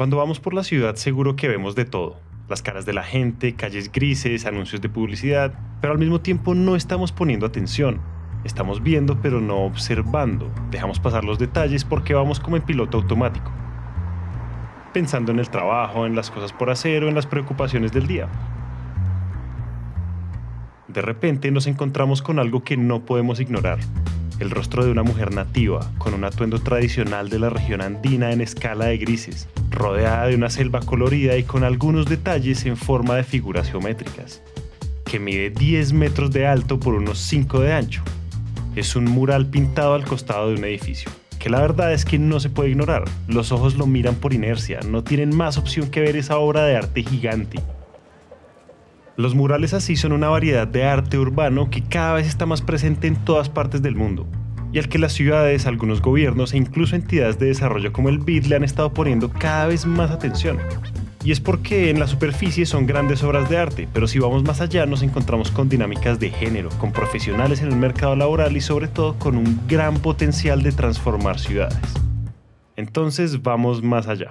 Cuando vamos por la ciudad seguro que vemos de todo. Las caras de la gente, calles grises, anuncios de publicidad, pero al mismo tiempo no estamos poniendo atención. Estamos viendo pero no observando. Dejamos pasar los detalles porque vamos como en piloto automático. Pensando en el trabajo, en las cosas por hacer o en las preocupaciones del día. De repente nos encontramos con algo que no podemos ignorar el rostro de una mujer nativa, con un atuendo tradicional de la región andina en escala de grises, rodeada de una selva colorida y con algunos detalles en forma de figuras geométricas, que mide 10 metros de alto por unos 5 de ancho. Es un mural pintado al costado de un edificio, que la verdad es que no se puede ignorar. Los ojos lo miran por inercia, no tienen más opción que ver esa obra de arte gigante. Los murales así son una variedad de arte urbano que cada vez está más presente en todas partes del mundo, y al que las ciudades, algunos gobiernos e incluso entidades de desarrollo como el BID le han estado poniendo cada vez más atención. Y es porque en la superficie son grandes obras de arte, pero si vamos más allá nos encontramos con dinámicas de género, con profesionales en el mercado laboral y sobre todo con un gran potencial de transformar ciudades. Entonces vamos más allá.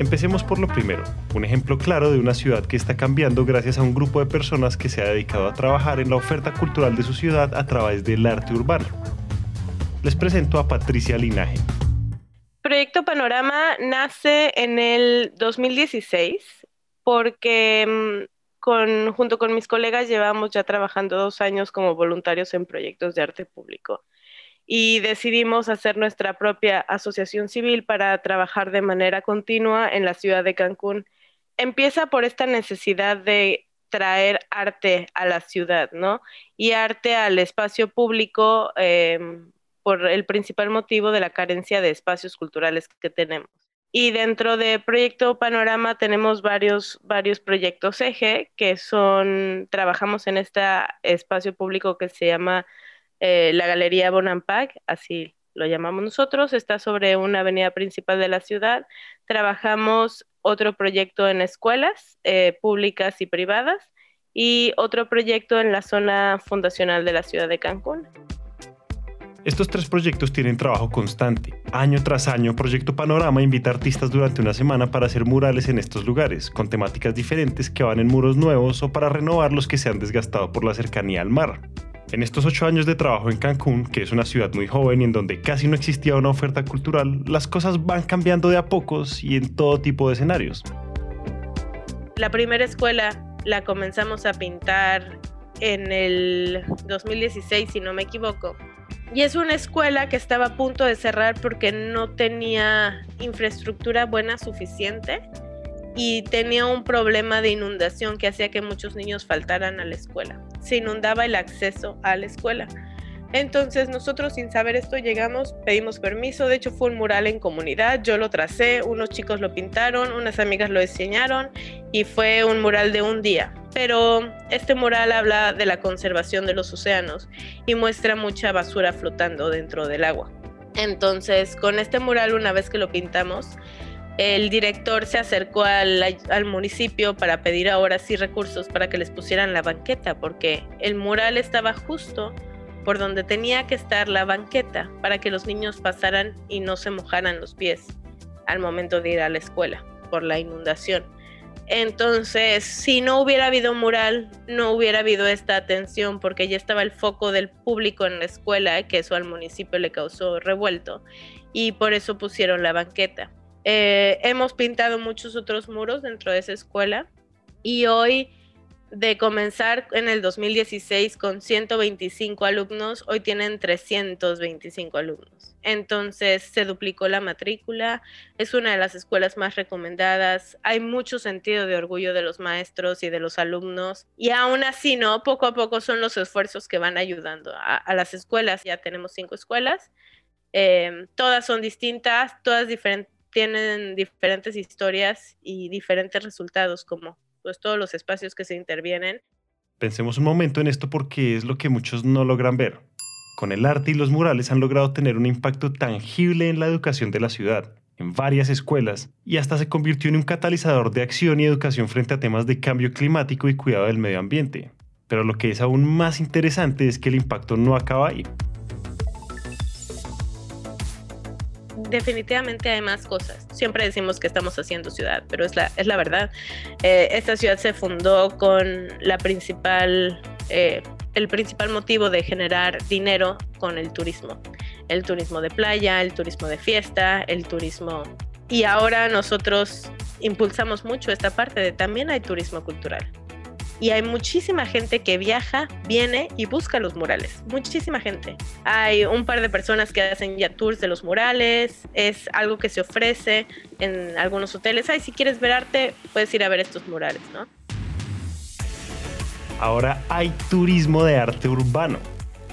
Empecemos por lo primero, un ejemplo claro de una ciudad que está cambiando gracias a un grupo de personas que se ha dedicado a trabajar en la oferta cultural de su ciudad a través del arte urbano. Les presento a Patricia Linaje. Proyecto Panorama nace en el 2016 porque mm, junto con mis colegas llevamos ya trabajando dos años como voluntarios en proyectos de arte público y decidimos hacer nuestra propia asociación civil para trabajar de manera continua en la ciudad de Cancún. Empieza por esta necesidad de traer arte a la ciudad, ¿no? Y arte al espacio público em, por el principal motivo de la carencia de espacios culturales que tenemos. Y dentro de Proyecto Panorama tenemos varios, varios proyectos eje que son, trabajamos en este espacio público que se llama eh, la Galería Bonampak, así lo llamamos nosotros, está sobre una avenida principal de la ciudad. Trabajamos otro proyecto en escuelas eh, públicas y privadas y otro proyecto en la zona fundacional de la ciudad de Cancún. Estos tres proyectos tienen trabajo constante. Año tras año, Proyecto Panorama invita artistas durante una semana para hacer murales en estos lugares, con temáticas diferentes que van en muros nuevos o para renovar los que se han desgastado por la cercanía al mar. En estos ocho años de trabajo en Cancún, que es una ciudad muy joven y en donde casi no existía una oferta cultural, las cosas van cambiando de a pocos y en todo tipo de escenarios. La primera escuela la comenzamos a pintar en el 2016, si no me equivoco. Y es una escuela que estaba a punto de cerrar porque no tenía infraestructura buena suficiente y tenía un problema de inundación que hacía que muchos niños faltaran a la escuela. Se inundaba el acceso a la escuela. Entonces nosotros sin saber esto llegamos, pedimos permiso, de hecho fue un mural en comunidad, yo lo tracé, unos chicos lo pintaron, unas amigas lo diseñaron y fue un mural de un día. Pero este mural habla de la conservación de los océanos y muestra mucha basura flotando dentro del agua. Entonces con este mural una vez que lo pintamos, el director se acercó al, municipio para pedir ahora sí recursos para que les pusieran la banqueta, porque el mural estaba justo por donde tenía que estar la banqueta para que los niños pasaran y no se mojaran los pies al momento de ir a la escuela por la inundación. Entonces, si no hubiera habido mural, no hubiera habido esta atención porque ya estaba el foco del público en la escuela, que eso al municipio le causó revuelto, y por eso pusieron la banqueta. Eh, hemos pintado muchos otros muros dentro de esa escuela y hoy de comenzar en el 2016 con 125 alumnos, hoy tienen 325 alumnos. Entonces se duplicó la matrícula, es una de las escuelas más recomendadas, hay mucho sentido de orgullo de los maestros y de los alumnos y aún así, ¿no? Poco a poco son los esfuerzos que van ayudando a, a las escuelas, ya tenemos cinco escuelas Em, todas son distintas, todas tienen diferentes historias y diferentes resultados, como pues todos los espacios que se intervienen. Pensemos un momento en esto porque es lo que muchos no logran ver. Con el arte y los murales han logrado tener un impacto tangible en la educación de la ciudad, en varias escuelas, y hasta se convirtió en un catalizador de acción y educación frente a temas de cambio climático y cuidado del medio ambiente. Pero lo que es aún más interesante es que el impacto no acaba ahí. Definitivamente hay más cosas. Siempre decimos que estamos haciendo ciudad, pero es la, es la verdad. Eh, esta ciudad se fundó con la principal, eh, el principal motivo de generar dinero con el turismo. El turismo de playa, el turismo de fiesta, el turismo... Y ahora nosotros impulsamos mucho esta parte de también hay turismo cultural y hay muchísima gente que viaja, viene y busca los murales. Muchísima gente. Hay un par de personas que hacen ya tours de los murales. Es algo que se ofrece en algunos hoteles. Ay, si quieres ver arte, puedes ir a ver estos murales, ¿no? Ahora hay turismo de arte urbano.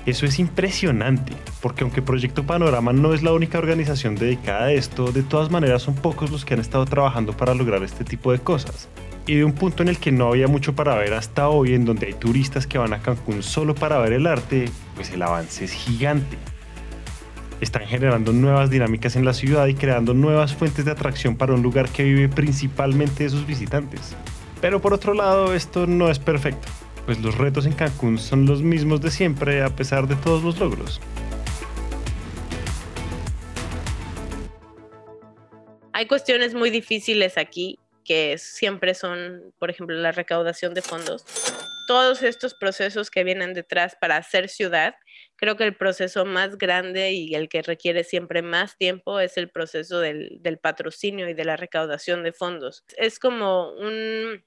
Eso es impresionante, porque aunque Proyecto Panorama no es la única organización dedicada a esto, de todas maneras son pocos los que han estado trabajando para lograr este tipo de cosas y de un punto en el que no había mucho para ver hasta hoy, en donde hay turistas que van a Cancún solo para ver el arte, pues el avance es gigante. Están generando nuevas dinámicas en la ciudad y creando nuevas fuentes de atracción para un lugar que vive principalmente de sus visitantes. Pero por otro lado, esto no es perfecto, pues los retos en Cancún son los mismos de siempre a pesar de todos los logros. Hay cuestiones muy difíciles aquí que siempre son, por ejemplo, la recaudación de fondos. Todos estos procesos que vienen detrás para hacer ciudad, creo que el proceso más grande y el que requiere siempre más tiempo es el proceso del, patrocinio y de la recaudación de fondos. Es como un,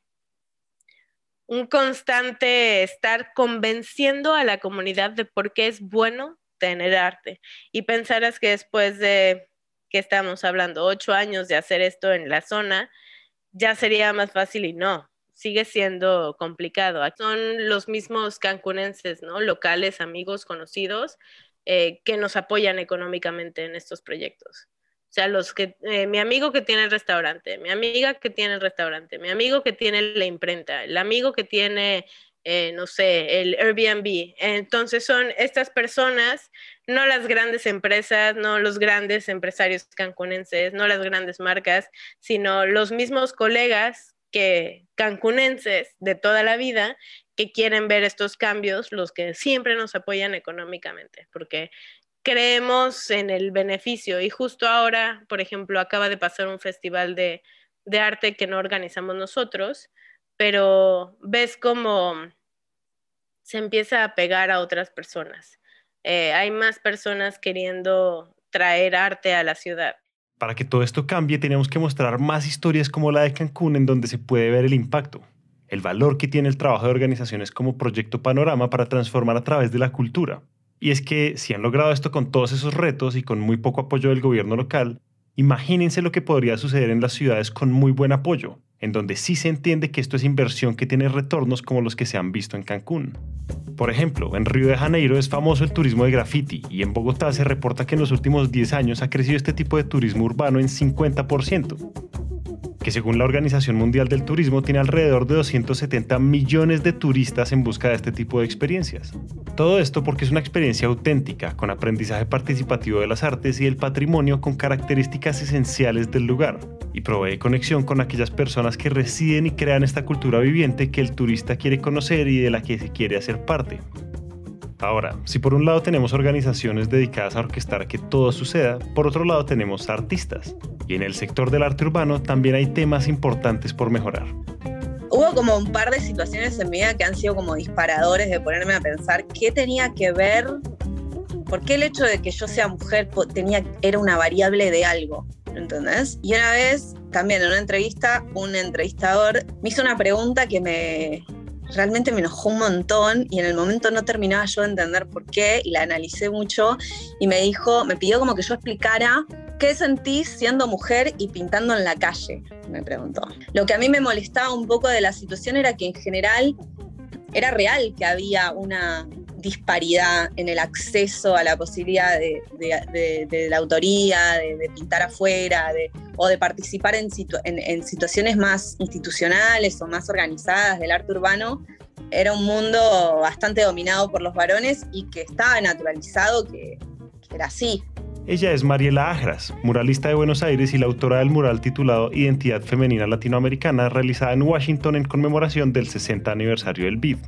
un constante estar convenciendo a la comunidad de por qué es bueno tener arte. Y pensarás que después de que estamos hablando, ocho años de hacer esto en la zona, ya sería más fácil y no, sigue siendo complicado. Son los mismos cancunenses, ¿no? Locales, amigos, conocidos, eh, que nos apoyan económicamente en estos proyectos. O sea, los que, eh, mi amigo que tiene el restaurante, mi amiga que tiene el restaurante, mi amigo que tiene la imprenta, el amigo que tiene eh, no sé, el Airbnb. Entonces son estas personas, no las grandes empresas, no los grandes empresarios cancunenses, no las grandes marcas, sino los mismos colegas que cancunenses de toda la vida que quieren ver estos cambios, los que siempre nos apoyan económicamente, porque creemos en el beneficio y justo ahora, por ejemplo, acaba de pasar un festival de, de arte que no organizamos nosotros, pero ves cómo se empieza a pegar a otras personas. Eh, hay más personas queriendo traer arte a la ciudad. Para que todo esto cambie, tenemos que mostrar más historias como la de Cancún en donde se puede ver el impacto, el valor que tiene el trabajo de organizaciones como Proyecto Panorama para transformar a través de la cultura. Y es que si han logrado esto con todos esos retos y con muy poco apoyo del gobierno local, imagínense lo que podría suceder en las ciudades con muy buen apoyo, en donde sí se entiende que esto es inversión que tiene retornos como los que se han visto en Cancún. Por ejemplo, en Río de Janeiro es famoso el turismo de graffiti y en Bogotá se reporta que en los últimos 10 años ha crecido este tipo de turismo urbano en 50% que según la Organización Mundial del Turismo tiene alrededor de 270 millones de turistas en busca de este tipo de experiencias. Todo esto porque es una experiencia auténtica, con aprendizaje participativo de las artes y el patrimonio con características esenciales del lugar, y provee conexión con aquellas personas que residen y crean esta cultura viviente que el turista quiere conocer y de la que se quiere hacer parte. Ahora, si por un lado tenemos organizaciones dedicadas a orquestar que todo suceda, por otro lado tenemos artistas. Y en el sector del arte urbano también hay temas importantes por mejorar. Hubo como un par de situaciones en mi vida que han sido como disparadores de ponerme a pensar qué tenía que ver, por qué el hecho de que yo sea mujer tenía, era una variable de algo. ¿entendés? Y una vez, también en una entrevista, un entrevistador me hizo una pregunta que me, realmente me enojó un montón y en el momento no terminaba yo de entender por qué y la analicé mucho y me dijo, me pidió como que yo explicara qué sentís siendo mujer y pintando en la calle, me preguntó. Lo que a mí me molestaba un poco de la situación era que en general era real que había una, disparidad en el acceso a la posibilidad de, la autoría, de, pintar afuera, o de participar en, en, situaciones más institucionales o más organizadas del arte urbano, era un mundo bastante dominado por los varones y que estaba naturalizado que, que era así. Ella es Mariela Ajras, muralista de Buenos Aires y la autora del mural titulado Identidad Femenina Latinoamericana, realizada en Washington en conmemoración del 60 aniversario del BID.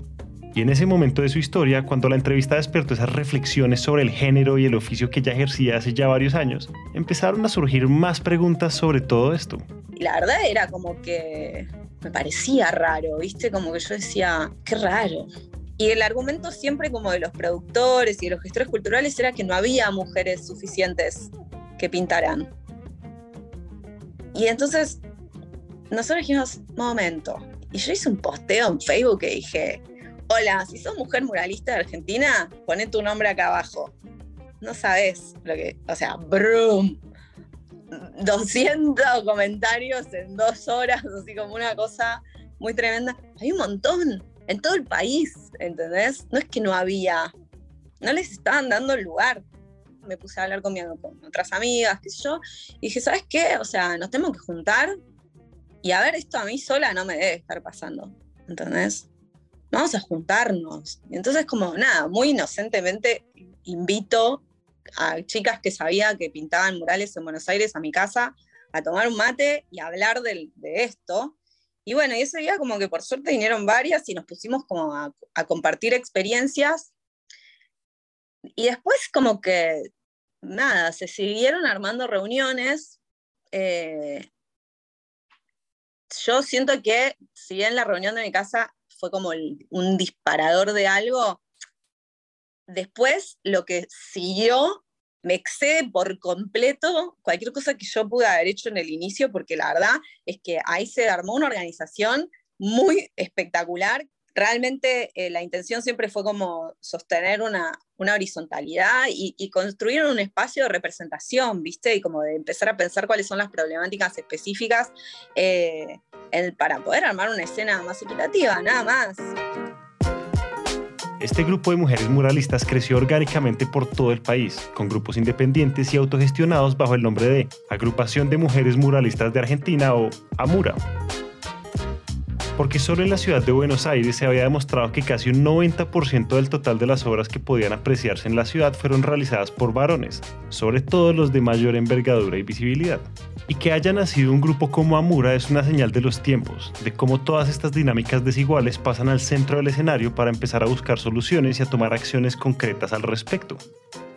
Y en ese momento de su historia, cuando la entrevista despertó esas reflexiones sobre el género y el oficio que ella ejercía hace ya varios años, empezaron a surgir más preguntas sobre todo esto. Y la verdad era como que me parecía raro, ¿viste? Como que yo decía, qué raro. Y el argumento siempre como de los productores y de los gestores culturales era que no había mujeres suficientes que pintaran. Y entonces nosotros dijimos, momento. Y yo hice un posteo en Facebook que dije, hola, si sos mujer muralista de Argentina, poné tu nombre acá abajo. No sabes lo que, o sea, brum. 200 comentarios en dos horas, así como una cosa muy tremenda. Hay un montón en todo el país, ¿entendés? No es que no había, no les estaban dando el lugar. Me puse a hablar con, con otras amigas, qué sé yo, y dije, ¿sabes qué? O sea, nos tenemos que juntar y a ver, esto a mí sola no me debe estar pasando, ¿entendés? Vamos a juntarnos. Y entonces como nada, muy inocentemente invito a chicas que sabía que pintaban murales en Buenos Aires a mi casa a tomar un mate y hablar de, esto. Y bueno, y ese día como que por suerte vinieron varias y nos pusimos como a, compartir experiencias. Y después como que, nada, se siguieron armando reuniones. Eh, yo siento que si bien la reunión de mi casa fue como un disparador de algo. Después, lo que siguió me excede por completo cualquier cosa que yo pude haber hecho en el inicio, porque la verdad es que ahí se armó una organización muy espectacular. Realmente eh, la intención siempre fue como sostener una, una horizontalidad y, construir un espacio de representación, ¿viste? Y como de empezar a pensar cuáles son las problemáticas específicas eh, para poder armar una escena más equitativa, nada más. Este grupo de mujeres muralistas creció orgánicamente por todo el país, con grupos independientes y autogestionados bajo el nombre de Agrupación de Mujeres Muralistas de Argentina o AMURA porque solo en la ciudad de Buenos Aires se había demostrado que casi un 90% del total de las obras que podían apreciarse en la ciudad fueron realizadas por varones, sobre todo los de mayor envergadura y visibilidad. Y que haya nacido un grupo como Amura es una señal de los tiempos, de cómo todas estas dinámicas desiguales pasan al centro del escenario para empezar a buscar soluciones y a tomar acciones concretas al respecto.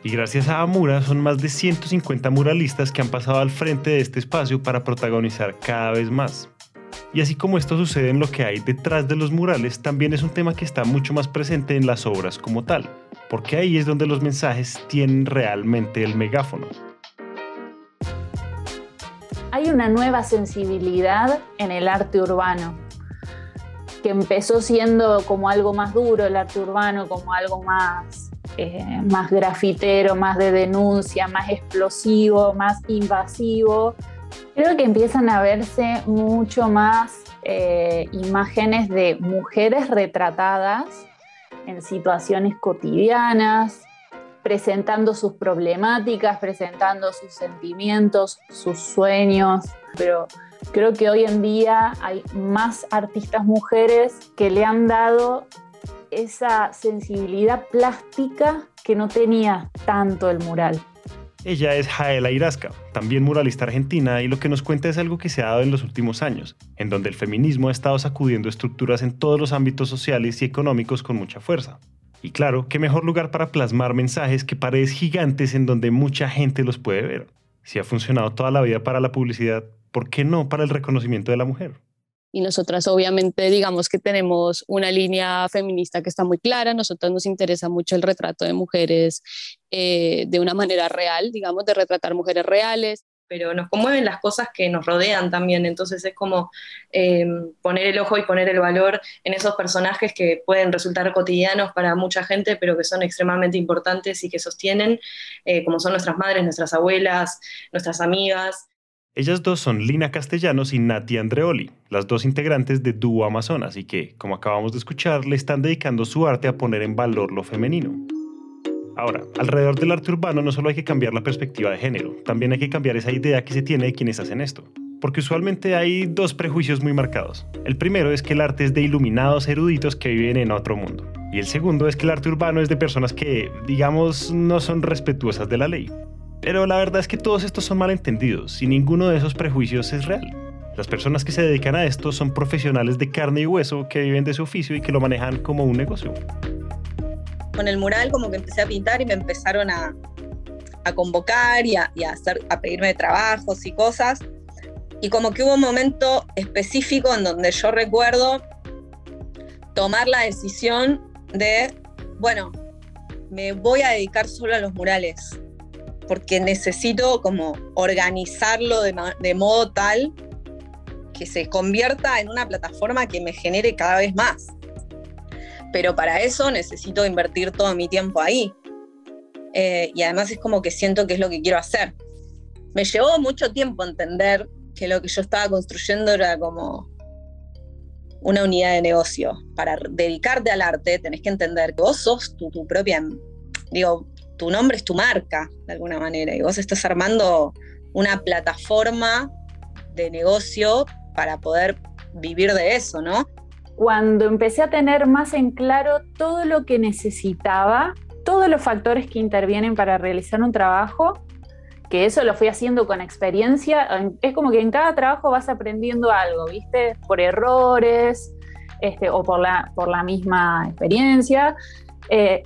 Y gracias a Amura son más de 150 muralistas que han pasado al frente de este espacio para protagonizar cada vez más. Y así como esto sucede en lo que hay detrás de los murales, también es un tema que está mucho más presente en las obras como tal, porque ahí es donde los mensajes tienen realmente el megáfono hay una nueva sensibilidad en el arte urbano, que empezó siendo como algo más duro el arte urbano, como algo más, eh, más grafitero, más de denuncia, más explosivo, más invasivo. Creo que empiezan a verse mucho más eh, imágenes de mujeres retratadas en situaciones cotidianas, presentando sus problemáticas, presentando sus sentimientos, sus sueños, pero creo que hoy en día hay más artistas mujeres que le han dado esa sensibilidad plástica que no tenía tanto el mural. Ella es Jaela Irasca, también muralista argentina, y lo que nos cuenta es algo que se ha dado en los últimos años, en donde el feminismo ha estado sacudiendo estructuras en todos los ámbitos sociales y económicos con mucha fuerza. Y claro, qué mejor lugar para plasmar mensajes que paredes gigantes en donde mucha gente los puede ver. Si ha funcionado toda la vida para la publicidad, ¿por qué no para el reconocimiento de la mujer? Y nosotras obviamente digamos que tenemos una línea feminista que está muy clara, nosotras nos interesa mucho el retrato de mujeres eh, de una manera real, digamos, de retratar mujeres reales, pero nos conmueven las cosas que nos rodean también, entonces es como eh, poner el ojo y poner el valor en esos personajes que pueden resultar cotidianos para mucha gente, pero que son extremadamente importantes y que sostienen, eh, como son nuestras madres, nuestras abuelas, nuestras amigas. Ellas dos son Lina Castellanos y Nati Andreoli, las dos integrantes de Dúo Amazonas y que, como acabamos de escuchar, le están dedicando su arte a poner en valor lo femenino. Ahora, alrededor del arte urbano no solo hay que cambiar la perspectiva de género, también hay que cambiar esa idea que se tiene de quienes hacen esto. Porque usualmente hay dos prejuicios muy marcados. El primero es que el arte es de iluminados eruditos que viven en otro mundo. Y el segundo es que el arte urbano es de personas que, digamos, no son respetuosas de la ley. Pero la verdad es que todos estos son malentendidos y ninguno de esos prejuicios es real. Las personas que se dedican a esto son profesionales de carne y hueso que viven de su oficio y que lo manejan como un negocio. Con el mural como que empecé a pintar y me empezaron a, convocar y, a, hacer, a pedirme trabajos y cosas. Y como que hubo un momento específico en donde yo recuerdo tomar la decisión de, bueno, me voy a dedicar solo a los murales porque necesito como organizarlo de, modo tal que se convierta en una plataforma que me genere cada vez más. Pero para eso necesito invertir todo mi tiempo ahí. Eh, y además es como que siento que es lo que quiero hacer. Me llevó mucho tiempo entender que lo que yo estaba construyendo era como una unidad de negocio. Para dedicarte al arte tenés que entender que vos sos tu, tu propia, digo, tu nombre es tu marca, de alguna manera, y vos estás armando una plataforma de negocio para poder vivir de eso, ¿no? Cuando empecé a tener más en claro todo lo que necesitaba, todos los factores que intervienen para realizar un trabajo, que eso lo fui haciendo con experiencia, es como que en cada trabajo vas aprendiendo algo, ¿viste? Por errores este, o por la, por la misma experiencia. Eh,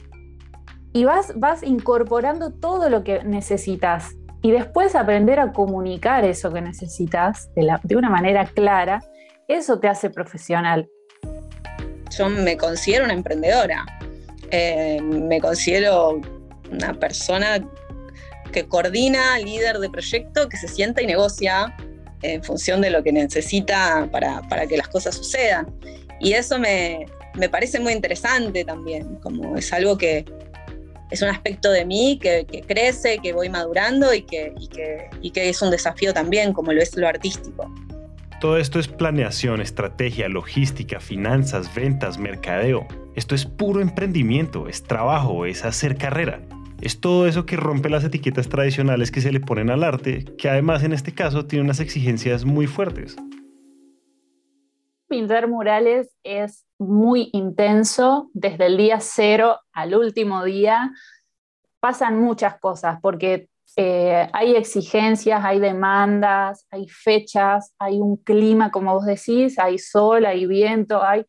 y vas, vas incorporando todo lo que necesitas y después aprender a comunicar eso que necesitas de, de una manera clara, eso te hace profesional. Yo me considero una emprendedora, eh, me considero una persona que coordina, líder de proyecto, que se sienta y negocia en función de lo que necesita para, para que las cosas sucedan. Y eso me, me parece muy interesante también, como es algo que, es un aspecto de mí que, crece, que voy madurando y que, y que, es un desafío también, como lo es lo artístico. Todo esto es planeación, estrategia, logística, finanzas, ventas, mercadeo. Esto es puro emprendimiento, es trabajo, es hacer carrera. Es todo eso que rompe las etiquetas tradicionales que se le ponen al arte, que además en este caso tiene unas exigencias muy fuertes. Pintar murales es muy intenso, desde el día cero al último día. Pasan muchas cosas porque eh, hay exigencias, hay demandas, hay fechas, hay un clima, como vos decís, hay sol, hay viento, hay,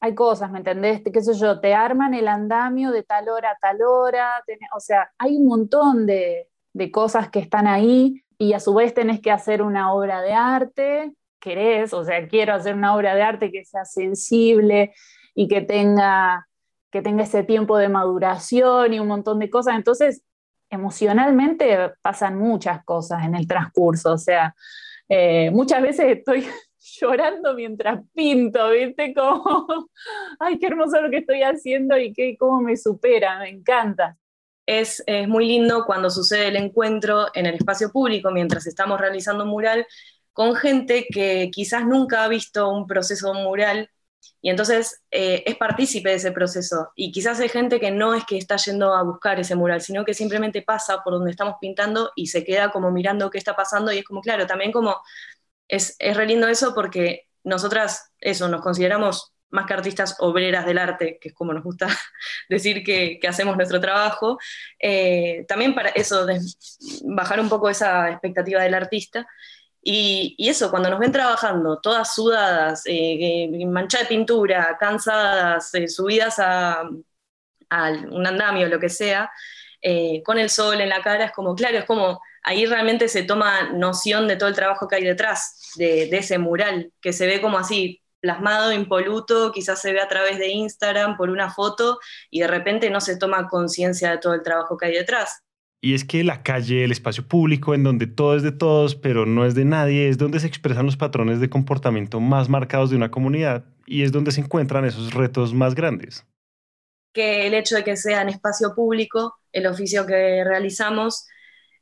hay cosas, ¿me entendés? ¿Qué sé yo? Te arman el andamio de tal hora a tal hora, o sea, hay un montón de, de cosas que están ahí y a su vez tenés que hacer una obra de arte querés, o sea, quiero hacer una obra de arte que sea sensible y que tenga, que tenga ese tiempo de maduración y un montón de cosas. Entonces, emocionalmente pasan muchas cosas en el transcurso, o sea, eh, muchas veces estoy llorando mientras pinto, ¿viste? Como, ay, qué hermoso lo que estoy haciendo y qué, cómo me supera, me encanta. Es, es, muy lindo cuando sucede el encuentro en el espacio público mientras estamos realizando un mural con gente que quizás nunca ha visto un proceso mural y entonces eh, es partícipe de ese proceso. Y quizás hay gente que no es que está yendo a buscar ese mural, sino que simplemente pasa por donde estamos pintando y se queda como mirando qué está pasando y es como, claro, también como es, es re eso porque nosotras, eso, nos consideramos más que artistas obreras del arte, que es como nos gusta decir que, hacemos nuestro trabajo, eh, también para eso, bajar un poco esa expectativa del artista y, eso, cuando nos ven trabajando, todas sudadas, eh, eh manchadas de pintura, cansadas, eh, subidas a, un andamio, lo que sea, eh, con el sol en la cara, es como, claro, es como, ahí realmente se toma noción de todo el trabajo que hay detrás de, de ese mural, que se ve como así, plasmado, impoluto, quizás se ve a través de Instagram por una foto y de repente no se toma conciencia de todo el trabajo que hay detrás. Y es que la calle, el espacio público, en donde todo es de todos, pero no es de nadie, es donde se expresan los patrones de comportamiento más marcados de una comunidad y es donde se encuentran esos retos más grandes. Que el hecho de que sea en espacio público, el oficio que realizamos,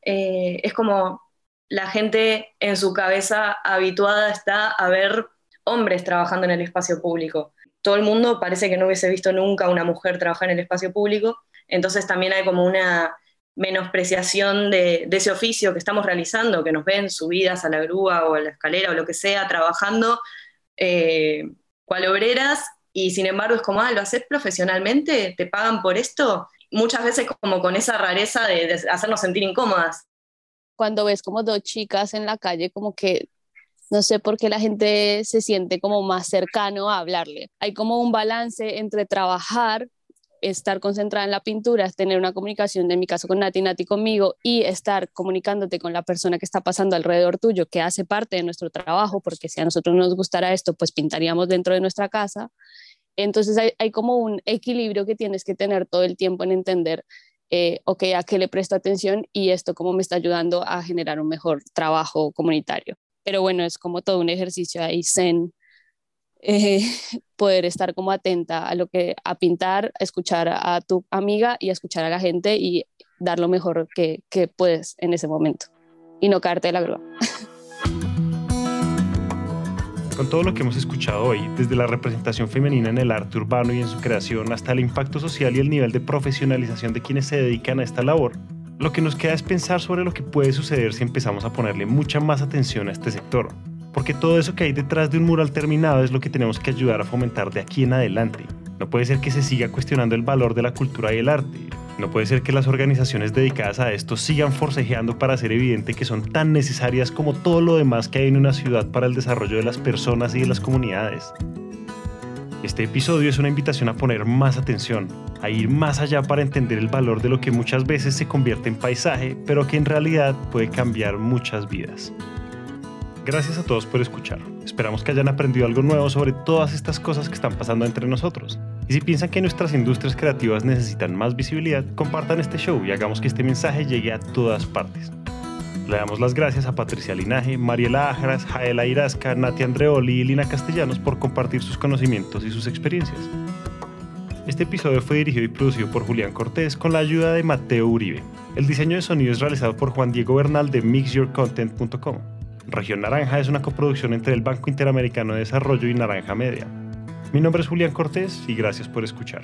eh, es como la gente en su cabeza habituada está a ver hombres trabajando en el espacio público. Todo el mundo parece que no hubiese visto nunca una mujer trabajar en el espacio público, entonces también hay como una menospreciación de, ese oficio que estamos realizando, que nos ven subidas a la grúa o a la escalera o lo que sea, trabajando eh, cual obreras, y sin embargo es como, ah, ¿lo haces profesionalmente? ¿Te pagan por esto? Muchas veces como con esa rareza de hacernos sentir incómodas cuando ves como dos chicas en la calle, como que no sé por qué la gente se siente como más cercano a hablarle. Hay como un balance entre trabajar, estar concentrada en la pintura, tener una comunicación, de mi caso con Nati, Nati conmigo, y estar comunicándote con la persona que está pasando alrededor tuyo, que hace parte de nuestro trabajo, porque si a nosotros nos gustara esto, pues pintaríamos dentro de nuestra casa. Entonces hay, hay como un equilibrio que tienes que tener todo el tiempo en entender eh, ok, a qué le presto atención y esto cómo me está ayudando a generar un mejor trabajo comunitario. Pero bueno, es como todo un ejercicio ahí zen, eh, poder estar como atenta a lo que, a pintar, escuchar a tu amiga y a escuchar a la gente y dar lo mejor que, que puedes en ese momento y no caerte de la grúa. Con todo lo que hemos escuchado hoy, desde la representación femenina en el arte urbano y en su creación hasta el impacto social y el nivel de profesionalización de quienes se dedican a esta labor, lo que nos queda es pensar sobre lo que puede suceder si empezamos a ponerle mucha más atención a este sector. Porque todo eso que hay detrás de un mural terminado es lo que tenemos que ayudar a fomentar de aquí en adelante. No puede ser que se siga cuestionando el valor de la cultura y el arte, no puede ser que las organizaciones dedicadas a esto sigan forcejeando para hacer evidente que son tan necesarias como todo lo demás que hay en una ciudad para el desarrollo de las personas y de las comunidades. Este episodio es una invitación a poner más atención, a ir más allá para entender el valor de lo que muchas veces se convierte en paisaje, pero que en realidad puede cambiar muchas vidas. Gracias a todos por escuchar. Esperamos que hayan aprendido algo nuevo sobre todas estas cosas que están pasando entre nosotros. Y si piensan que nuestras industrias creativas necesitan más visibilidad, compartan este show y hagamos que este mensaje llegue a todas partes. Le damos las gracias a Patricia Linaje, Mariela Ájaras, Jaela Irasca, Nati Andreoli y Lina Castellanos por compartir sus conocimientos y sus experiencias. Este episodio fue dirigido y producido por Julián Cortés con la ayuda de Mateo Uribe. El diseño de sonido es realizado por Juan Diego Bernal de mixyourcontent.com. Región Naranja es una coproducción entre el Banco Interamericano de Desarrollo y Naranja Media. Mi nombre es Julián Cortés y gracias por escuchar.